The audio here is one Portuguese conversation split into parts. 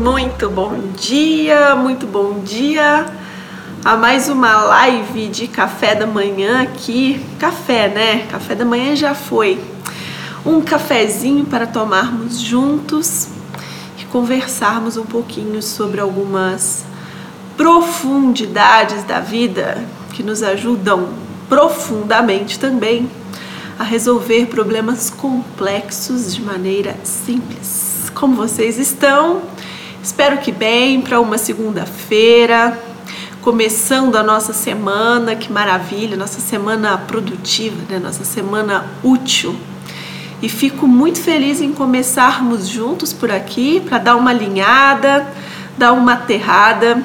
Muito bom dia, muito bom dia a mais uma live de café da manhã aqui. Café, né? Café da manhã já foi. Um cafezinho para tomarmos juntos e conversarmos um pouquinho sobre algumas profundidades da vida que nos ajudam profundamente também a resolver problemas complexos de maneira simples. Como vocês estão? Espero que bem para uma segunda-feira, começando a nossa semana, que maravilha, nossa semana produtiva, né? nossa semana útil. E fico muito feliz em começarmos juntos por aqui para dar uma alinhada, dar uma aterrada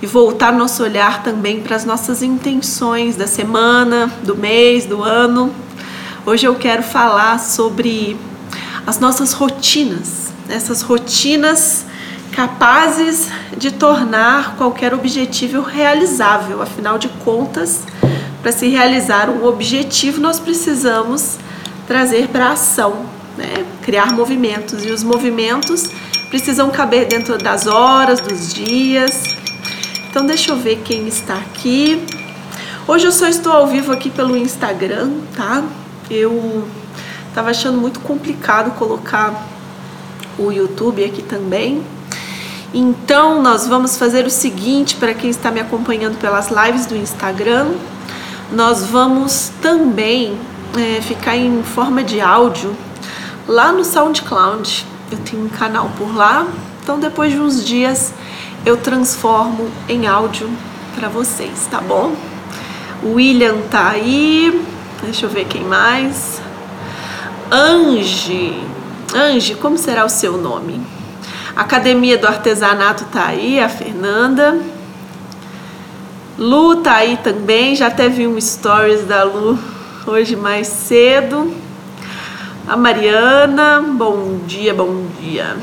e voltar nosso olhar também para as nossas intenções da semana, do mês, do ano. Hoje eu quero falar sobre as nossas rotinas, essas rotinas capazes de tornar qualquer objetivo realizável. Afinal de contas, para se realizar um objetivo, nós precisamos trazer para a ação, né? criar movimentos. E os movimentos precisam caber dentro das horas, dos dias. Então, deixa eu ver quem está aqui. Hoje eu só estou ao vivo aqui pelo Instagram, tá? Eu estava achando muito complicado colocar o YouTube aqui também. Então, nós vamos fazer o seguinte para quem está me acompanhando pelas lives do Instagram. Nós vamos também é, ficar em forma de áudio lá no SoundCloud. Eu tenho um canal por lá. Então, depois de uns dias, eu transformo em áudio para vocês, tá bom? William tá aí. Deixa eu ver quem mais. Ange. Ange, como será o seu nome? Academia do Artesanato tá aí, a Fernanda. Lu tá aí também, já até vi um stories da Lu hoje mais cedo. A Mariana, bom dia, bom dia.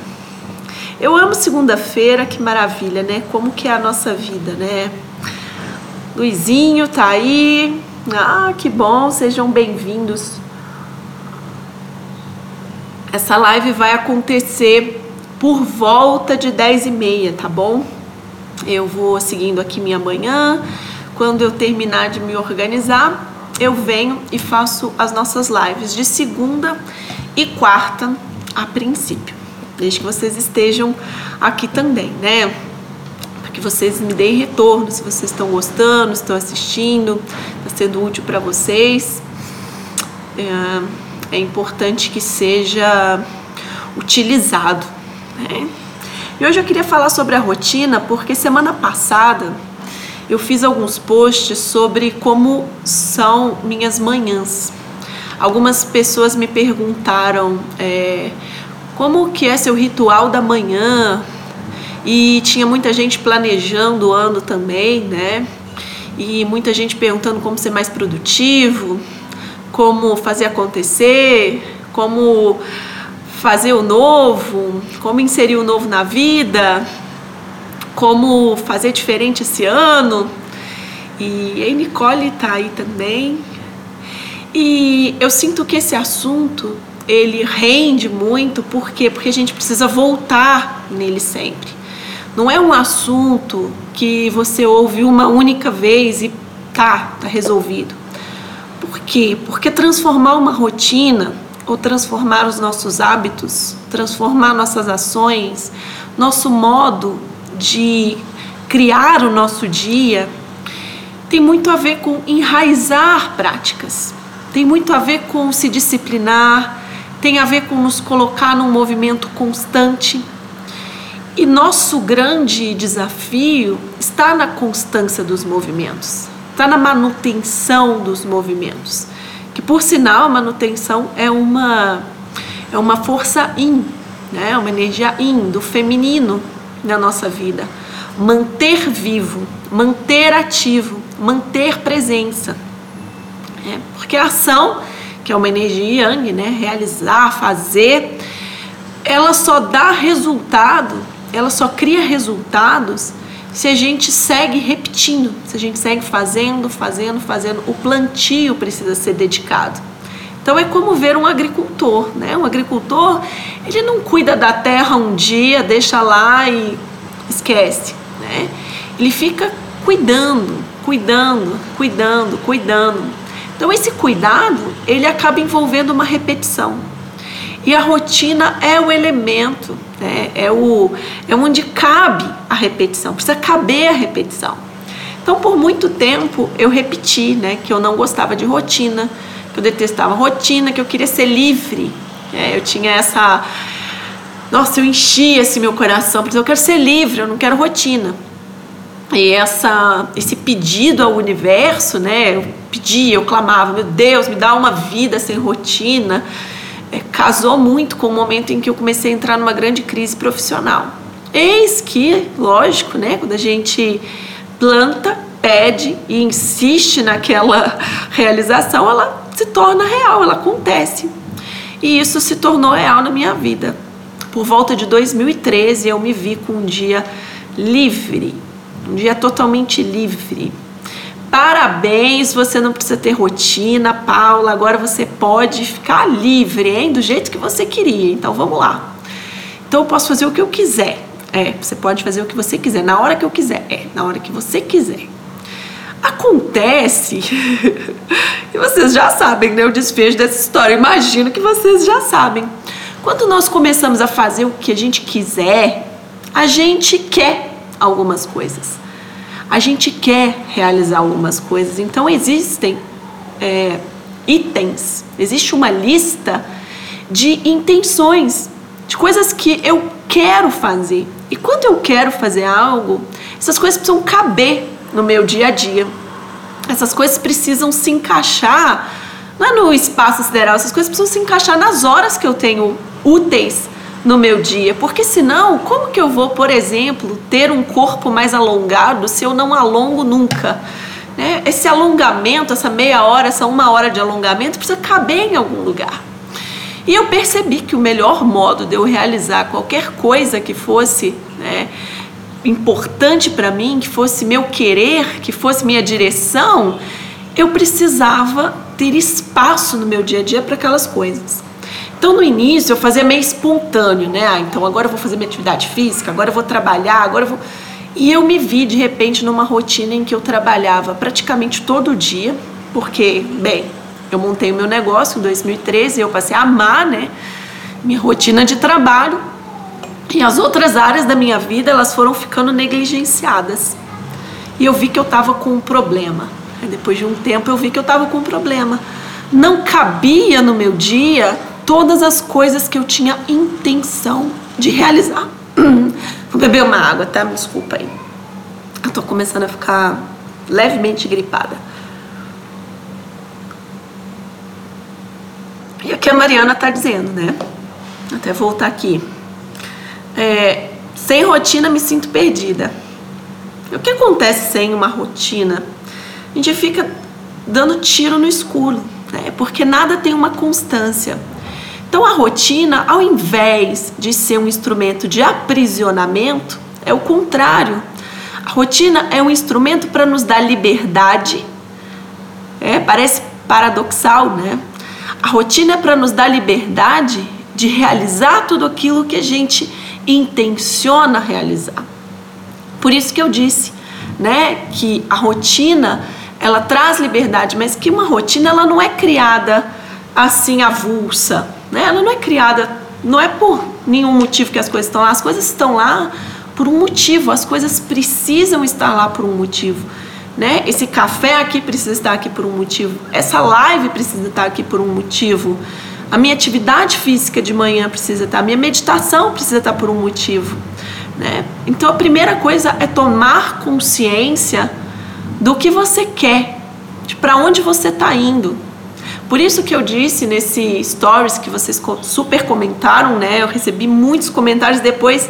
Eu amo segunda-feira, que maravilha, né? Como que é a nossa vida, né? Luizinho tá aí. Ah, que bom, sejam bem-vindos. Essa live vai acontecer por volta de 10 e meia, tá bom? Eu vou seguindo aqui minha manhã. Quando eu terminar de me organizar, eu venho e faço as nossas lives de segunda e quarta a princípio. Desde que vocês estejam aqui também, né? Para que vocês me deem retorno se vocês estão gostando, estão assistindo, está sendo útil para vocês. É, é importante que seja utilizado né? E hoje eu queria falar sobre a rotina porque semana passada eu fiz alguns posts sobre como são minhas manhãs. Algumas pessoas me perguntaram é, como que é seu ritual da manhã e tinha muita gente planejando o ano também, né? E muita gente perguntando como ser mais produtivo, como fazer acontecer, como fazer o novo, como inserir o novo na vida, como fazer diferente esse ano. E a Nicole tá aí também. E eu sinto que esse assunto ele rende muito, por quê? Porque a gente precisa voltar nele sempre. Não é um assunto que você ouve uma única vez e tá, tá resolvido. Por quê? Porque transformar uma rotina ou transformar os nossos hábitos, transformar nossas ações, nosso modo de criar o nosso dia, tem muito a ver com enraizar práticas, tem muito a ver com se disciplinar, tem a ver com nos colocar num movimento constante. E nosso grande desafio está na constância dos movimentos, está na manutenção dos movimentos que por sinal a manutenção é uma é uma força yin, né? uma energia yin do feminino na nossa vida. Manter vivo, manter ativo, manter presença. É, porque a ação, que é uma energia yang, né? realizar, fazer, ela só dá resultado, ela só cria resultados se a gente segue repetindo, se a gente segue fazendo, fazendo, fazendo, o plantio precisa ser dedicado. Então é como ver um agricultor, né? Um agricultor, ele não cuida da terra um dia, deixa lá e esquece, né? Ele fica cuidando, cuidando, cuidando, cuidando. Então esse cuidado, ele acaba envolvendo uma repetição. E a rotina é o elemento, né? é, o, é onde cabe a repetição, precisa caber a repetição. Então, por muito tempo, eu repeti né, que eu não gostava de rotina, que eu detestava rotina, que eu queria ser livre. É, eu tinha essa. Nossa, eu enchia esse meu coração, porque eu quero ser livre, eu não quero rotina. E essa, esse pedido ao universo, né? Eu pedia, eu clamava, meu Deus, me dá uma vida sem rotina é, casou muito com o momento em que eu comecei a entrar numa grande crise profissional. Eis que, lógico, né, quando a gente planta, pede e insiste naquela realização, ela se torna real, ela acontece. E isso se tornou real na minha vida. Por volta de 2013, eu me vi com um dia livre, um dia totalmente livre. Parabéns, você não precisa ter rotina, Paula. Agora você pode ficar livre, hein? Do jeito que você queria. Então vamos lá. Então eu posso fazer o que eu quiser. É, você pode fazer o que você quiser, na hora que eu quiser. É, na hora que você quiser. Acontece, e vocês já sabem, né? O desfecho dessa história. Imagino que vocês já sabem. Quando nós começamos a fazer o que a gente quiser, a gente quer algumas coisas a gente quer realizar algumas coisas. Então existem é, itens, existe uma lista de intenções, de coisas que eu quero fazer. E quando eu quero fazer algo, essas coisas precisam caber no meu dia a dia. Essas coisas precisam se encaixar, não é no espaço sideral, essas coisas precisam se encaixar nas horas que eu tenho úteis no meu dia, porque senão, como que eu vou, por exemplo, ter um corpo mais alongado se eu não alongo nunca? Né? Esse alongamento, essa meia hora, essa uma hora de alongamento precisa caber em algum lugar. E eu percebi que o melhor modo de eu realizar qualquer coisa que fosse né, importante para mim, que fosse meu querer, que fosse minha direção, eu precisava ter espaço no meu dia a dia para aquelas coisas. Então no início eu fazia meio espontâneo, né? Ah, então agora eu vou fazer minha atividade física, agora eu vou trabalhar, agora eu vou. E eu me vi de repente numa rotina em que eu trabalhava praticamente todo dia, porque, bem, eu montei o meu negócio em 2013 e eu passei a amar, né? Minha rotina de trabalho. E as outras áreas da minha vida, elas foram ficando negligenciadas. E eu vi que eu estava com um problema. Depois de um tempo eu vi que eu estava com um problema. Não cabia no meu dia todas as coisas que eu tinha intenção de realizar. Vou beber uma água, tá? Me desculpa aí. Eu tô começando a ficar levemente gripada. E aqui a Mariana tá dizendo, né? Até voltar aqui. É, sem rotina me sinto perdida. O que acontece sem uma rotina? A gente fica dando tiro no escuro, né? Porque nada tem uma constância. Então a rotina, ao invés de ser um instrumento de aprisionamento, é o contrário. A rotina é um instrumento para nos dar liberdade. É, parece paradoxal, né? A rotina é para nos dar liberdade de realizar tudo aquilo que a gente intenciona realizar. Por isso que eu disse, né, que a rotina ela traz liberdade, mas que uma rotina ela não é criada assim avulsa. Né? Ela não é criada, não é por nenhum motivo que as coisas estão lá, as coisas estão lá por um motivo, as coisas precisam estar lá por um motivo. Né? Esse café aqui precisa estar aqui por um motivo, essa live precisa estar aqui por um motivo, a minha atividade física de manhã precisa estar, a minha meditação precisa estar por um motivo. Né? Então a primeira coisa é tomar consciência do que você quer, de para onde você está indo. Por isso que eu disse nesse stories que vocês super comentaram, né? Eu recebi muitos comentários depois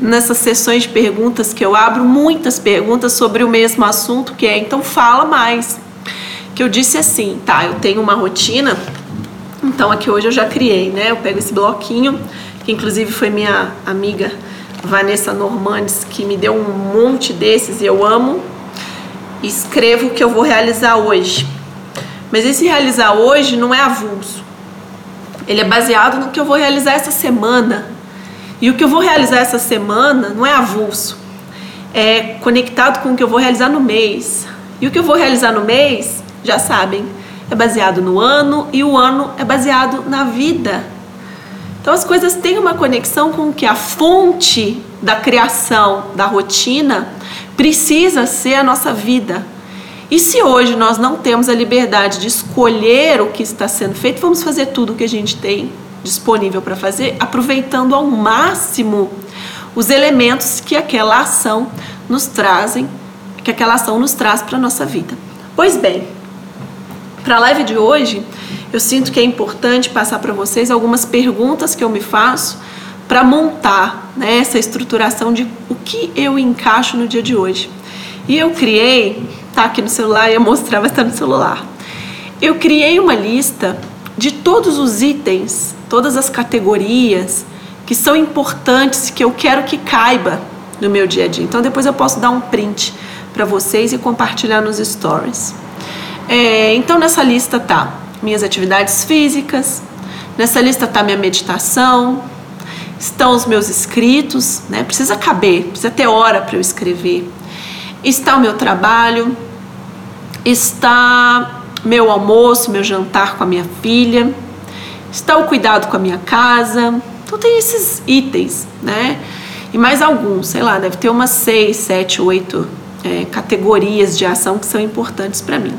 nessas sessões de perguntas que eu abro muitas perguntas sobre o mesmo assunto, que é então fala mais. Que eu disse assim, tá, eu tenho uma rotina, então aqui hoje eu já criei, né? Eu pego esse bloquinho, que inclusive foi minha amiga Vanessa Normandes que me deu um monte desses e eu amo. Escrevo o que eu vou realizar hoje. Mas esse realizar hoje não é avulso. ele é baseado no que eu vou realizar essa semana. E o que eu vou realizar essa semana não é avulso, é conectado com o que eu vou realizar no mês. E o que eu vou realizar no mês, já sabem, é baseado no ano e o ano é baseado na vida. Então as coisas têm uma conexão com que a fonte da criação, da rotina, precisa ser a nossa vida. E se hoje nós não temos a liberdade de escolher o que está sendo feito, vamos fazer tudo o que a gente tem disponível para fazer, aproveitando ao máximo os elementos que aquela ação nos trazem, que aquela ação nos traz para a nossa vida. Pois bem, para a live de hoje, eu sinto que é importante passar para vocês algumas perguntas que eu me faço para montar né, essa estruturação de o que eu encaixo no dia de hoje. E eu criei, tá aqui no celular, ia mostrar, mas está no celular. Eu criei uma lista de todos os itens, todas as categorias que são importantes, que eu quero que caiba no meu dia a dia. Então depois eu posso dar um print para vocês e compartilhar nos stories. É, então nessa lista tá minhas atividades físicas, nessa lista tá minha meditação, estão os meus escritos, né? Precisa caber, precisa ter hora para eu escrever. Está o meu trabalho, está meu almoço, meu jantar com a minha filha, está o cuidado com a minha casa. Então tem esses itens, né? E mais alguns, sei lá, deve ter umas seis, sete, oito é, categorias de ação que são importantes para mim.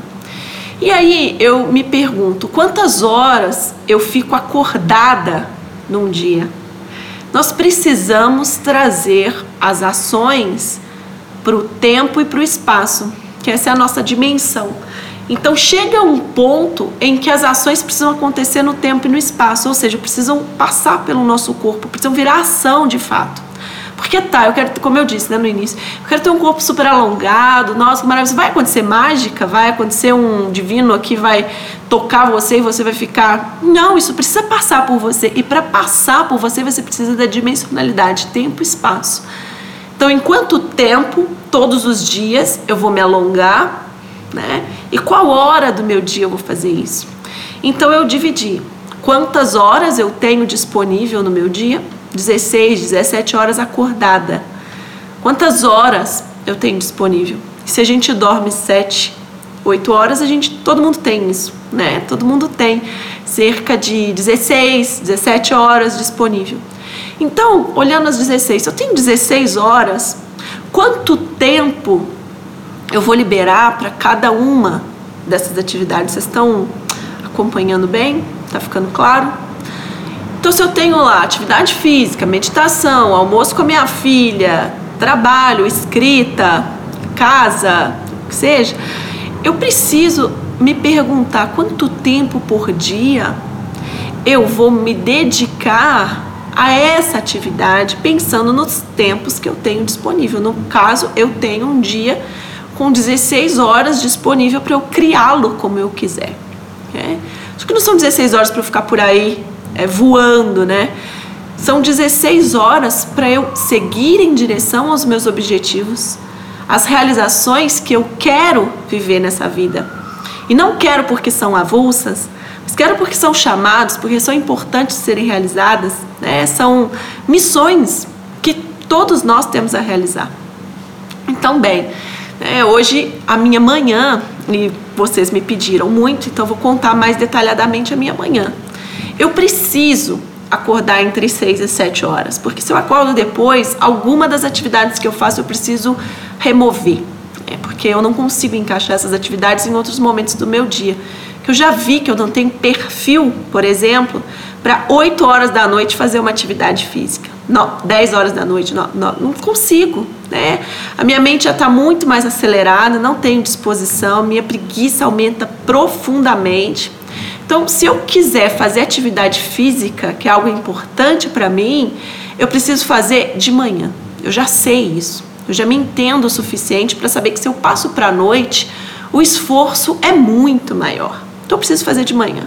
E aí eu me pergunto, quantas horas eu fico acordada num dia? Nós precisamos trazer as ações para o tempo e para o espaço, que essa é a nossa dimensão. Então chega um ponto em que as ações precisam acontecer no tempo e no espaço, ou seja, precisam passar pelo nosso corpo, precisam virar ação de fato. Porque tá, eu quero, como eu disse né, no início, eu quero ter um corpo super alongado, nossa, que. Vai acontecer mágica? Vai acontecer um divino aqui, vai tocar você e você vai ficar. Não, isso precisa passar por você. E para passar por você, você precisa da dimensionalidade, tempo e espaço. Então, em quanto tempo, todos os dias, eu vou me alongar, né? E qual hora do meu dia eu vou fazer isso? Então, eu dividi quantas horas eu tenho disponível no meu dia 16, 17 horas acordada. Quantas horas eu tenho disponível? Se a gente dorme 7, 8 horas, a gente, todo mundo tem isso, né? Todo mundo tem cerca de 16, 17 horas disponível. Então, olhando as 16, se eu tenho 16 horas, quanto tempo eu vou liberar para cada uma dessas atividades? Vocês estão acompanhando bem? Tá ficando claro? Então, se eu tenho lá atividade física, meditação, almoço com a minha filha, trabalho, escrita, casa, o que seja, eu preciso me perguntar quanto tempo por dia eu vou me dedicar a essa atividade pensando nos tempos que eu tenho disponível. No caso, eu tenho um dia com 16 horas disponível para eu criá-lo como eu quiser. É? Acho que não são 16 horas para eu ficar por aí é, voando, né? São 16 horas para eu seguir em direção aos meus objetivos, às realizações que eu quero viver nessa vida. E não quero porque são avulsas, quero porque são chamados, porque são importantes serem realizadas, né? São missões que todos nós temos a realizar. Então, bem, é, hoje a minha manhã, e vocês me pediram muito, então vou contar mais detalhadamente a minha manhã. Eu preciso acordar entre 6 e 7 horas, porque se eu acordo depois, alguma das atividades que eu faço eu preciso remover, é, porque eu não consigo encaixar essas atividades em outros momentos do meu dia. Que eu já vi que eu não tenho perfil, por exemplo, para 8 horas da noite fazer uma atividade física. Não, 10 horas da noite, não, não, não consigo. Né? A minha mente já está muito mais acelerada, não tenho disposição, minha preguiça aumenta profundamente. Então, se eu quiser fazer atividade física, que é algo importante para mim, eu preciso fazer de manhã. Eu já sei isso. Eu já me entendo o suficiente para saber que se eu passo para a noite, o esforço é muito maior. Então, eu preciso fazer de manhã.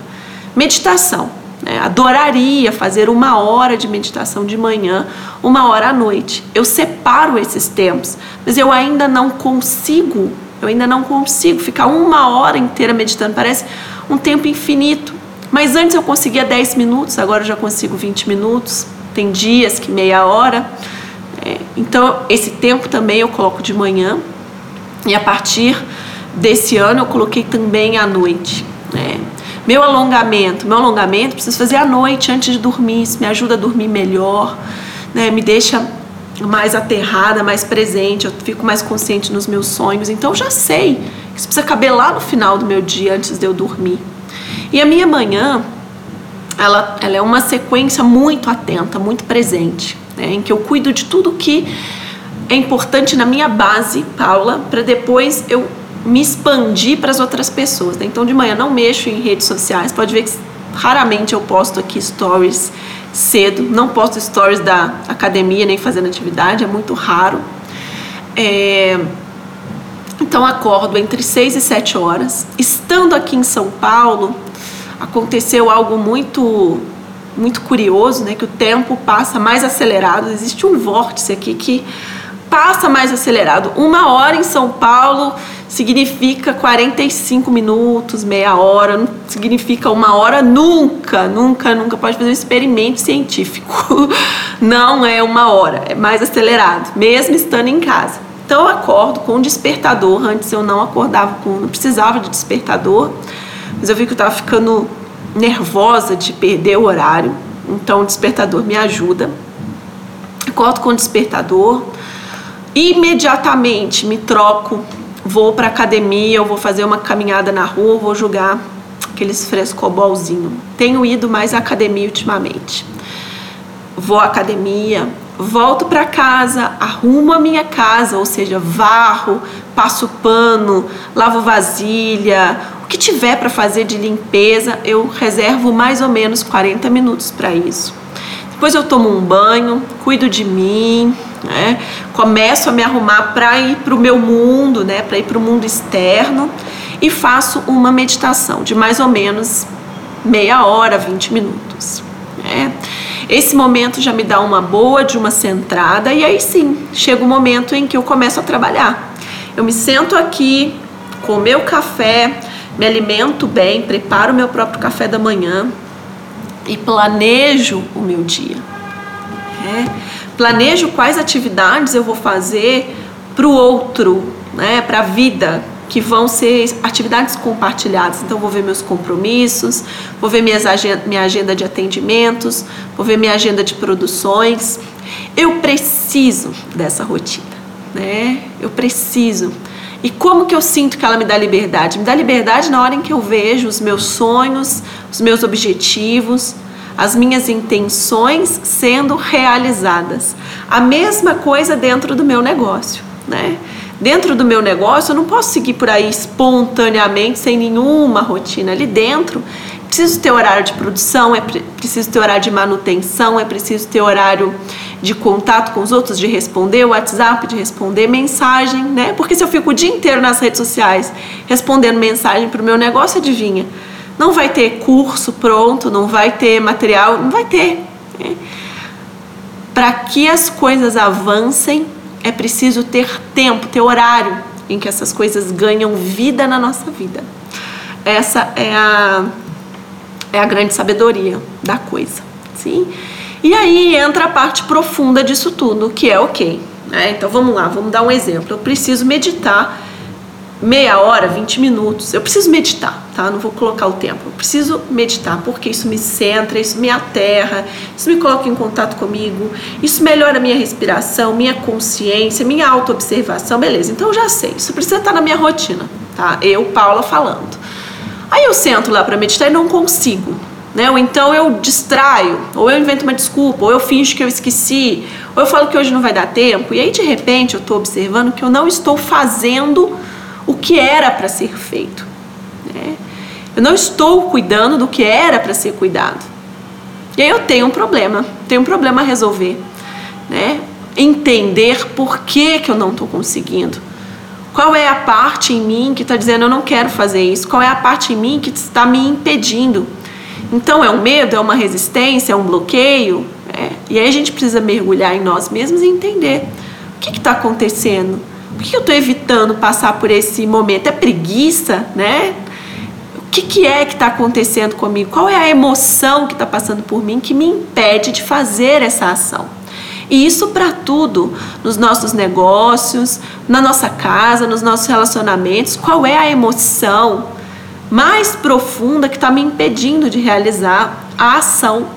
Meditação. Né? Adoraria fazer uma hora de meditação de manhã, uma hora à noite. Eu separo esses tempos, mas eu ainda não consigo. Eu ainda não consigo ficar uma hora inteira meditando. Parece um tempo infinito. Mas antes eu conseguia 10 minutos, agora eu já consigo 20 minutos. Tem dias que meia hora. É, então, esse tempo também eu coloco de manhã. E a partir desse ano eu coloquei também à noite. Né? Meu alongamento, meu alongamento preciso fazer à noite antes de dormir. Isso me ajuda a dormir melhor, né? me deixa mais aterrada, mais presente, eu fico mais consciente nos meus sonhos. Então eu já sei que isso precisa caber lá no final do meu dia antes de eu dormir. E a minha manhã, ela, ela é uma sequência muito atenta, muito presente, né, em que eu cuido de tudo que é importante na minha base, Paula, para depois eu me expandir para as outras pessoas. Né? Então de manhã não mexo em redes sociais, pode ver que raramente eu posto aqui stories cedo, não posto stories da academia nem fazendo atividade, é muito raro. É, então acordo entre 6 e 7 horas. Estando aqui em São Paulo, aconteceu algo muito muito curioso, né, que o tempo passa mais acelerado. Existe um vórtice aqui que passa mais acelerado. Uma hora em São Paulo significa 45 minutos, meia hora, não significa uma hora nunca, nunca, nunca pode fazer um experimento científico. Não é uma hora, é mais acelerado, mesmo estando em casa. Então eu acordo com um despertador. Antes eu não acordava com, não precisava de despertador, mas eu vi que eu estava ficando nervosa de perder o horário. Então o despertador me ajuda. Acordo com o despertador, imediatamente me troco, vou para academia, eu vou fazer uma caminhada na rua, vou jogar aqueles frescobolzinho. Tenho ido mais à academia ultimamente. Vou à academia, volto para casa, arrumo a minha casa, ou seja, varro, passo pano, lavo vasilha, o que tiver para fazer de limpeza, eu reservo mais ou menos 40 minutos para isso. Depois eu tomo um banho, cuido de mim, né? Começo a me arrumar para ir para o meu mundo, né? Para ir para o mundo externo e faço uma meditação de mais ou menos meia hora, 20 minutos. Né? Esse momento já me dá uma boa de uma centrada e aí sim chega o momento em que eu começo a trabalhar. Eu me sento aqui com meu café, me alimento bem, preparo meu próprio café da manhã e planejo o meu dia. É planejo quais atividades eu vou fazer para o outro, né, para a vida, que vão ser atividades compartilhadas. Então, vou ver meus compromissos, vou ver minhas minha agenda de atendimentos, vou ver minha agenda de produções. Eu preciso dessa rotina, né? Eu preciso. E como que eu sinto que ela me dá liberdade? Me dá liberdade na hora em que eu vejo os meus sonhos, os meus objetivos, as minhas intenções sendo realizadas. A mesma coisa dentro do meu negócio, né? Dentro do meu negócio, eu não posso seguir por aí espontaneamente, sem nenhuma rotina. Ali dentro, preciso ter horário de produção, é preciso ter horário de manutenção, é preciso ter horário de contato com os outros, de responder WhatsApp, de responder mensagem, né? Porque se eu fico o dia inteiro nas redes sociais respondendo mensagem para o meu negócio, adivinha? Não vai ter curso pronto, não vai ter material, não vai ter. Né? Para que as coisas avancem, é preciso ter tempo, ter horário em que essas coisas ganham vida na nossa vida. Essa é a, é a grande sabedoria da coisa. Sim? E aí entra a parte profunda disso tudo, que é ok. Né? Então vamos lá, vamos dar um exemplo. Eu preciso meditar meia hora, 20 minutos. Eu preciso meditar, tá? Não vou colocar o tempo. Eu preciso meditar porque isso me centra, isso me aterra, isso me coloca em contato comigo, isso melhora a minha respiração, minha consciência, minha autoobservação. Beleza, então eu já sei. Isso precisa estar na minha rotina, tá? Eu, Paula, falando. Aí eu sento lá para meditar e não consigo. Né? Ou então eu distraio, ou eu invento uma desculpa, ou eu finjo que eu esqueci, ou eu falo que hoje não vai dar tempo, e aí de repente eu estou observando que eu não estou fazendo o que era para ser feito. Né? Eu não estou cuidando do que era para ser cuidado. E aí eu tenho um problema, tenho um problema a resolver. Né? Entender por que, que eu não estou conseguindo. Qual é a parte em mim que está dizendo eu não quero fazer isso? Qual é a parte em mim que está me impedindo? Então é um medo, é uma resistência, é um bloqueio. É. E aí a gente precisa mergulhar em nós mesmos e entender o que está acontecendo por que eu estou evitando passar por esse momento? É preguiça, né? O que, que é que está acontecendo comigo? Qual é a emoção que está passando por mim que me impede de fazer essa ação? E isso para tudo, nos nossos negócios, na nossa casa, nos nossos relacionamentos. Qual é a emoção mais profunda que está me impedindo de realizar a ação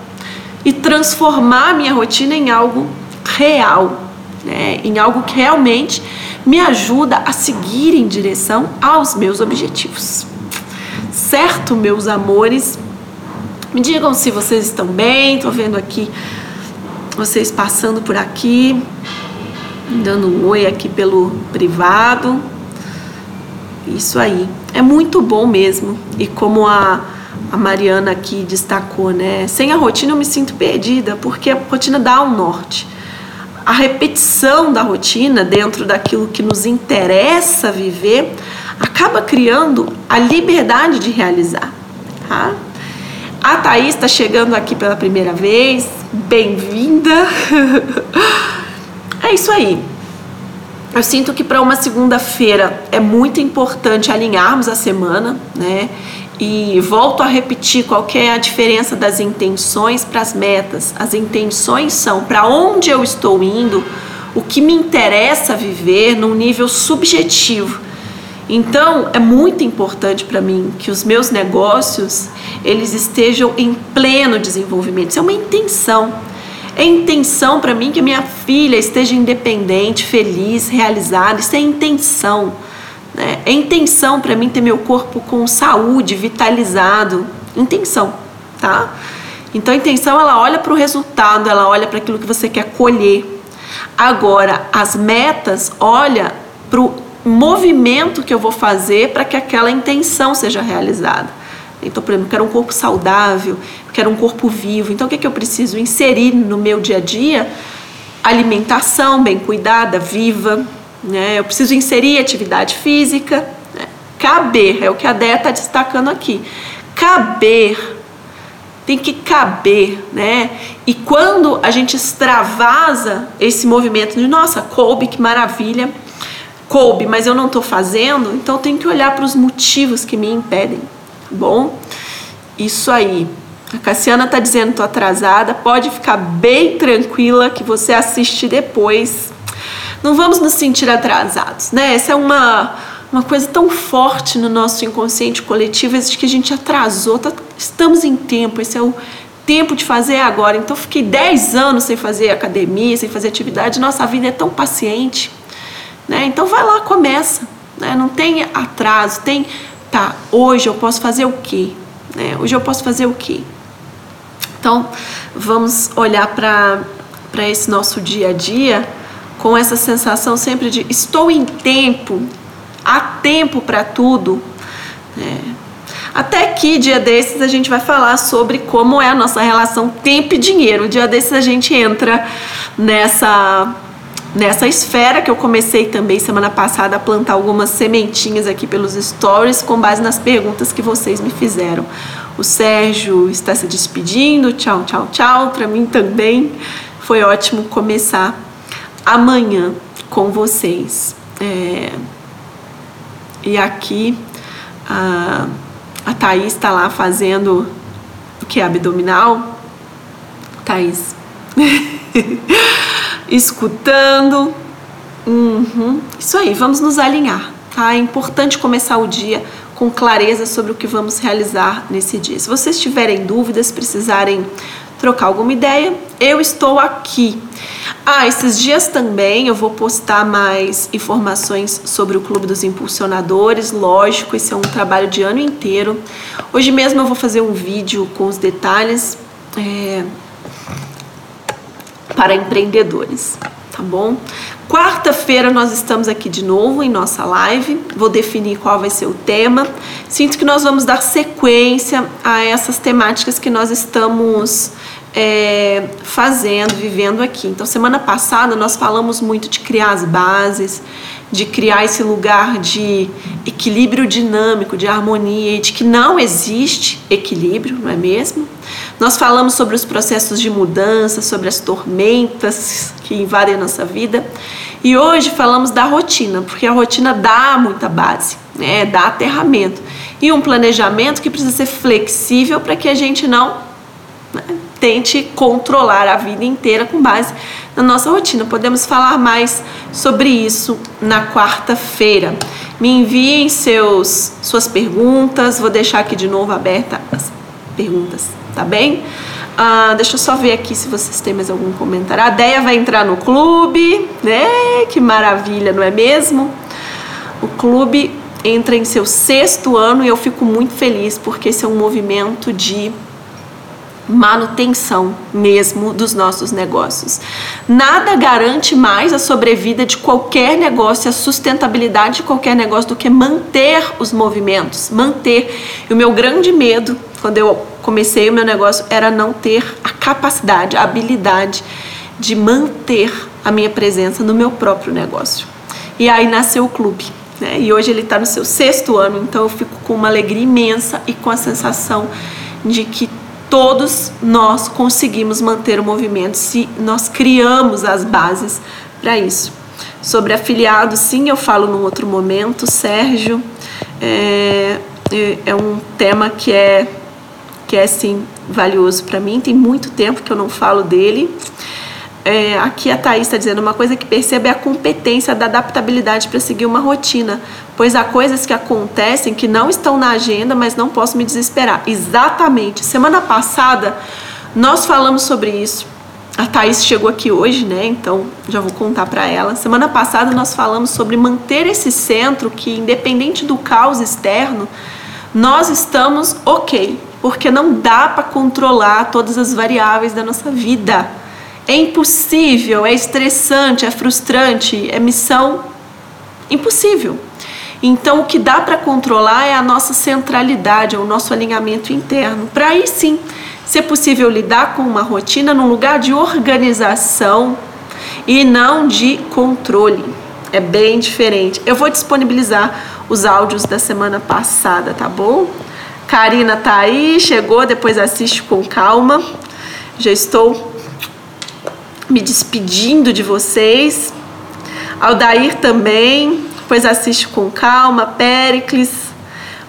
e transformar minha rotina em algo real, né? em algo que realmente me ajuda a seguir em direção aos meus objetivos. Certo, meus amores? Me digam se vocês estão bem. Estou vendo aqui vocês passando por aqui, dando um oi aqui pelo privado. Isso aí. É muito bom mesmo. E como a, a Mariana aqui destacou, né? Sem a rotina eu me sinto perdida, porque a rotina dá um norte. A repetição da rotina dentro daquilo que nos interessa viver acaba criando a liberdade de realizar. Tá? A Thaís está chegando aqui pela primeira vez. Bem-vinda! é isso aí. Eu sinto que para uma segunda-feira é muito importante alinharmos a semana, né? E volto a repetir qual é a diferença das intenções para as metas. As intenções são para onde eu estou indo, o que me interessa viver num nível subjetivo. Então, é muito importante para mim que os meus negócios eles estejam em pleno desenvolvimento. Isso é uma intenção. É intenção para mim que minha filha esteja independente, feliz, realizada. Isso é intenção. Né? É intenção para mim ter meu corpo com saúde, vitalizado. Intenção, tá? Então a intenção ela olha para o resultado, ela olha para aquilo que você quer colher. Agora, as metas olha para o movimento que eu vou fazer para que aquela intenção seja realizada. Então, por exemplo, eu quero um corpo saudável, eu quero um corpo vivo. Então, o que, é que eu preciso inserir no meu dia a dia? Alimentação bem cuidada, viva. Né? Eu preciso inserir atividade física. Né? Caber, é o que a Déia está destacando aqui. Caber tem que caber, né? E quando a gente extravasa esse movimento de nossa, coube, que maravilha, coube, mas eu não estou fazendo, então tenho que olhar para os motivos que me impedem bom? Isso aí. A Cassiana tá dizendo tô atrasada, pode ficar bem tranquila que você assiste depois. Não vamos nos sentir atrasados, né? Essa é uma uma coisa tão forte no nosso inconsciente coletivo, de que a gente atrasou, tá, estamos em tempo, esse é o tempo de fazer agora. Então fiquei 10 anos sem fazer academia, sem fazer atividade, nossa vida é tão paciente, né? Então vai lá, começa, né? Não tem atraso, tem tá, hoje eu posso fazer o quê? Né? Hoje eu posso fazer o quê? Então, vamos olhar para esse nosso dia a dia com essa sensação sempre de estou em tempo, há tempo para tudo. Né? Até que dia desses a gente vai falar sobre como é a nossa relação tempo e dinheiro. Dia desses a gente entra nessa nessa esfera que eu comecei também semana passada a plantar algumas sementinhas aqui pelos stories com base nas perguntas que vocês me fizeram. O Sérgio está se despedindo, tchau, tchau, tchau. Para mim também foi ótimo começar amanhã com vocês. É... E aqui a, a Thaís está lá fazendo o que é abdominal. Thaís. escutando. Uhum. Isso aí, vamos nos alinhar. Tá? É importante começar o dia com clareza sobre o que vamos realizar nesse dia. Se vocês tiverem dúvidas, precisarem trocar alguma ideia, eu estou aqui. Ah, esses dias também eu vou postar mais informações sobre o Clube dos Impulsionadores. Lógico, esse é um trabalho de ano inteiro. Hoje mesmo eu vou fazer um vídeo com os detalhes. É, para empreendedores, tá bom? Quarta-feira nós estamos aqui de novo em nossa live. Vou definir qual vai ser o tema. Sinto que nós vamos dar sequência a essas temáticas que nós estamos é, fazendo, vivendo aqui. Então, semana passada nós falamos muito de criar as bases, de criar esse lugar de equilíbrio dinâmico, de harmonia, e de que não existe equilíbrio, não é mesmo? Nós falamos sobre os processos de mudança, sobre as tormentas que invadem a nossa vida. E hoje falamos da rotina, porque a rotina dá muita base, né? dá aterramento. E um planejamento que precisa ser flexível para que a gente não né, tente controlar a vida inteira com base na nossa rotina. Podemos falar mais sobre isso na quarta-feira. Me enviem seus, suas perguntas, vou deixar aqui de novo aberta as perguntas, tá bem? Ah, deixa eu só ver aqui se vocês têm mais algum comentário. A Deia vai entrar no clube, né? Que maravilha, não é mesmo? O clube entra em seu sexto ano e eu fico muito feliz porque esse é um movimento de manutenção mesmo dos nossos negócios. Nada garante mais a sobrevida de qualquer negócio, a sustentabilidade de qualquer negócio do que manter os movimentos, manter. E o meu grande medo quando eu comecei o meu negócio era não ter a capacidade, a habilidade de manter a minha presença no meu próprio negócio. E aí nasceu o clube. Né? E hoje ele está no seu sexto ano, então eu fico com uma alegria imensa e com a sensação de que todos nós conseguimos manter o movimento se nós criamos as bases para isso. Sobre afiliados, sim, eu falo num outro momento. Sérgio é, é um tema que é que é sim valioso para mim. Tem muito tempo que eu não falo dele. É, aqui a Thaís está dizendo uma coisa que percebe é a competência da adaptabilidade para seguir uma rotina, pois há coisas que acontecem que não estão na agenda, mas não posso me desesperar. Exatamente. Semana passada nós falamos sobre isso. A Thaís chegou aqui hoje, né? Então já vou contar para ela. Semana passada nós falamos sobre manter esse centro que, independente do caos externo, nós estamos ok, porque não dá para controlar todas as variáveis da nossa vida. É impossível, é estressante, é frustrante, é missão impossível. Então, o que dá para controlar é a nossa centralidade, é o nosso alinhamento interno. Para aí sim ser possível lidar com uma rotina num lugar de organização e não de controle. É bem diferente. Eu vou disponibilizar os áudios da semana passada, tá bom? Karina tá aí, chegou, depois assiste com calma. Já estou me despedindo de vocês. Aldair também, depois assiste com calma. Péricles,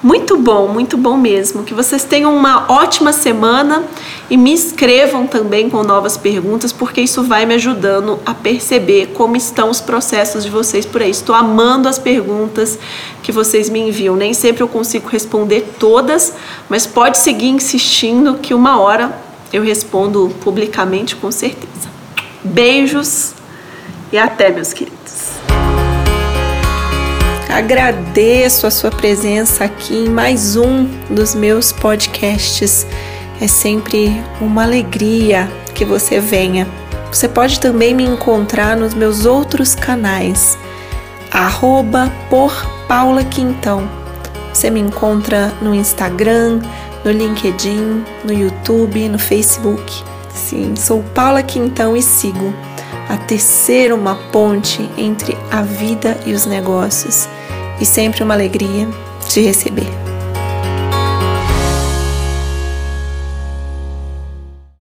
muito bom, muito bom mesmo. Que vocês tenham uma ótima semana e me escrevam também com novas perguntas, porque isso vai me ajudando a perceber como estão os processos de vocês por aí. Estou amando as perguntas que vocês me enviam. Nem sempre eu consigo responder todas, mas pode seguir insistindo que uma hora eu respondo publicamente com certeza. Beijos e até, meus queridos. Agradeço a sua presença aqui em mais um dos meus podcasts. É sempre uma alegria que você venha. Você pode também me encontrar nos meus outros canais, arroba por Paula Quintão. Você me encontra no Instagram, no LinkedIn, no YouTube, no Facebook. Sim, sou Paula Quintão e sigo a tecer uma ponte entre a vida e os negócios e sempre uma alegria te receber.